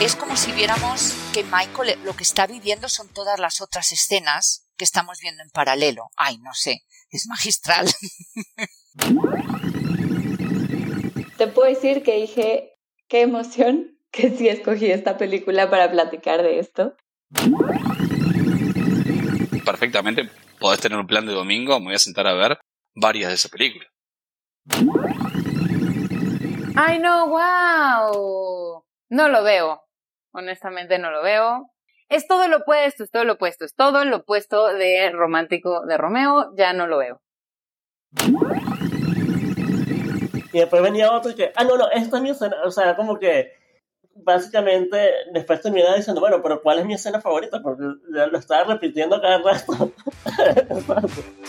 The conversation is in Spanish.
es como si viéramos que Michael lo que está viviendo son todas las otras escenas que estamos viendo en paralelo. Ay, no sé, es magistral. Te puedo decir que dije, qué emoción que sí escogí esta película para platicar de esto. Perfectamente, podés tener un plan de domingo, me voy a sentar a ver varias de esas películas. Ay, no, wow. No lo veo. Honestamente no lo veo. Es todo lo opuesto, es todo lo opuesto, es todo lo opuesto de romántico de Romeo, ya no lo veo. Y después venía otro que, ah, no, no, esta es mi escena, o sea, como que básicamente después terminaba diciendo, bueno, pero ¿cuál es mi escena favorita? Porque lo estaba repitiendo cada rato.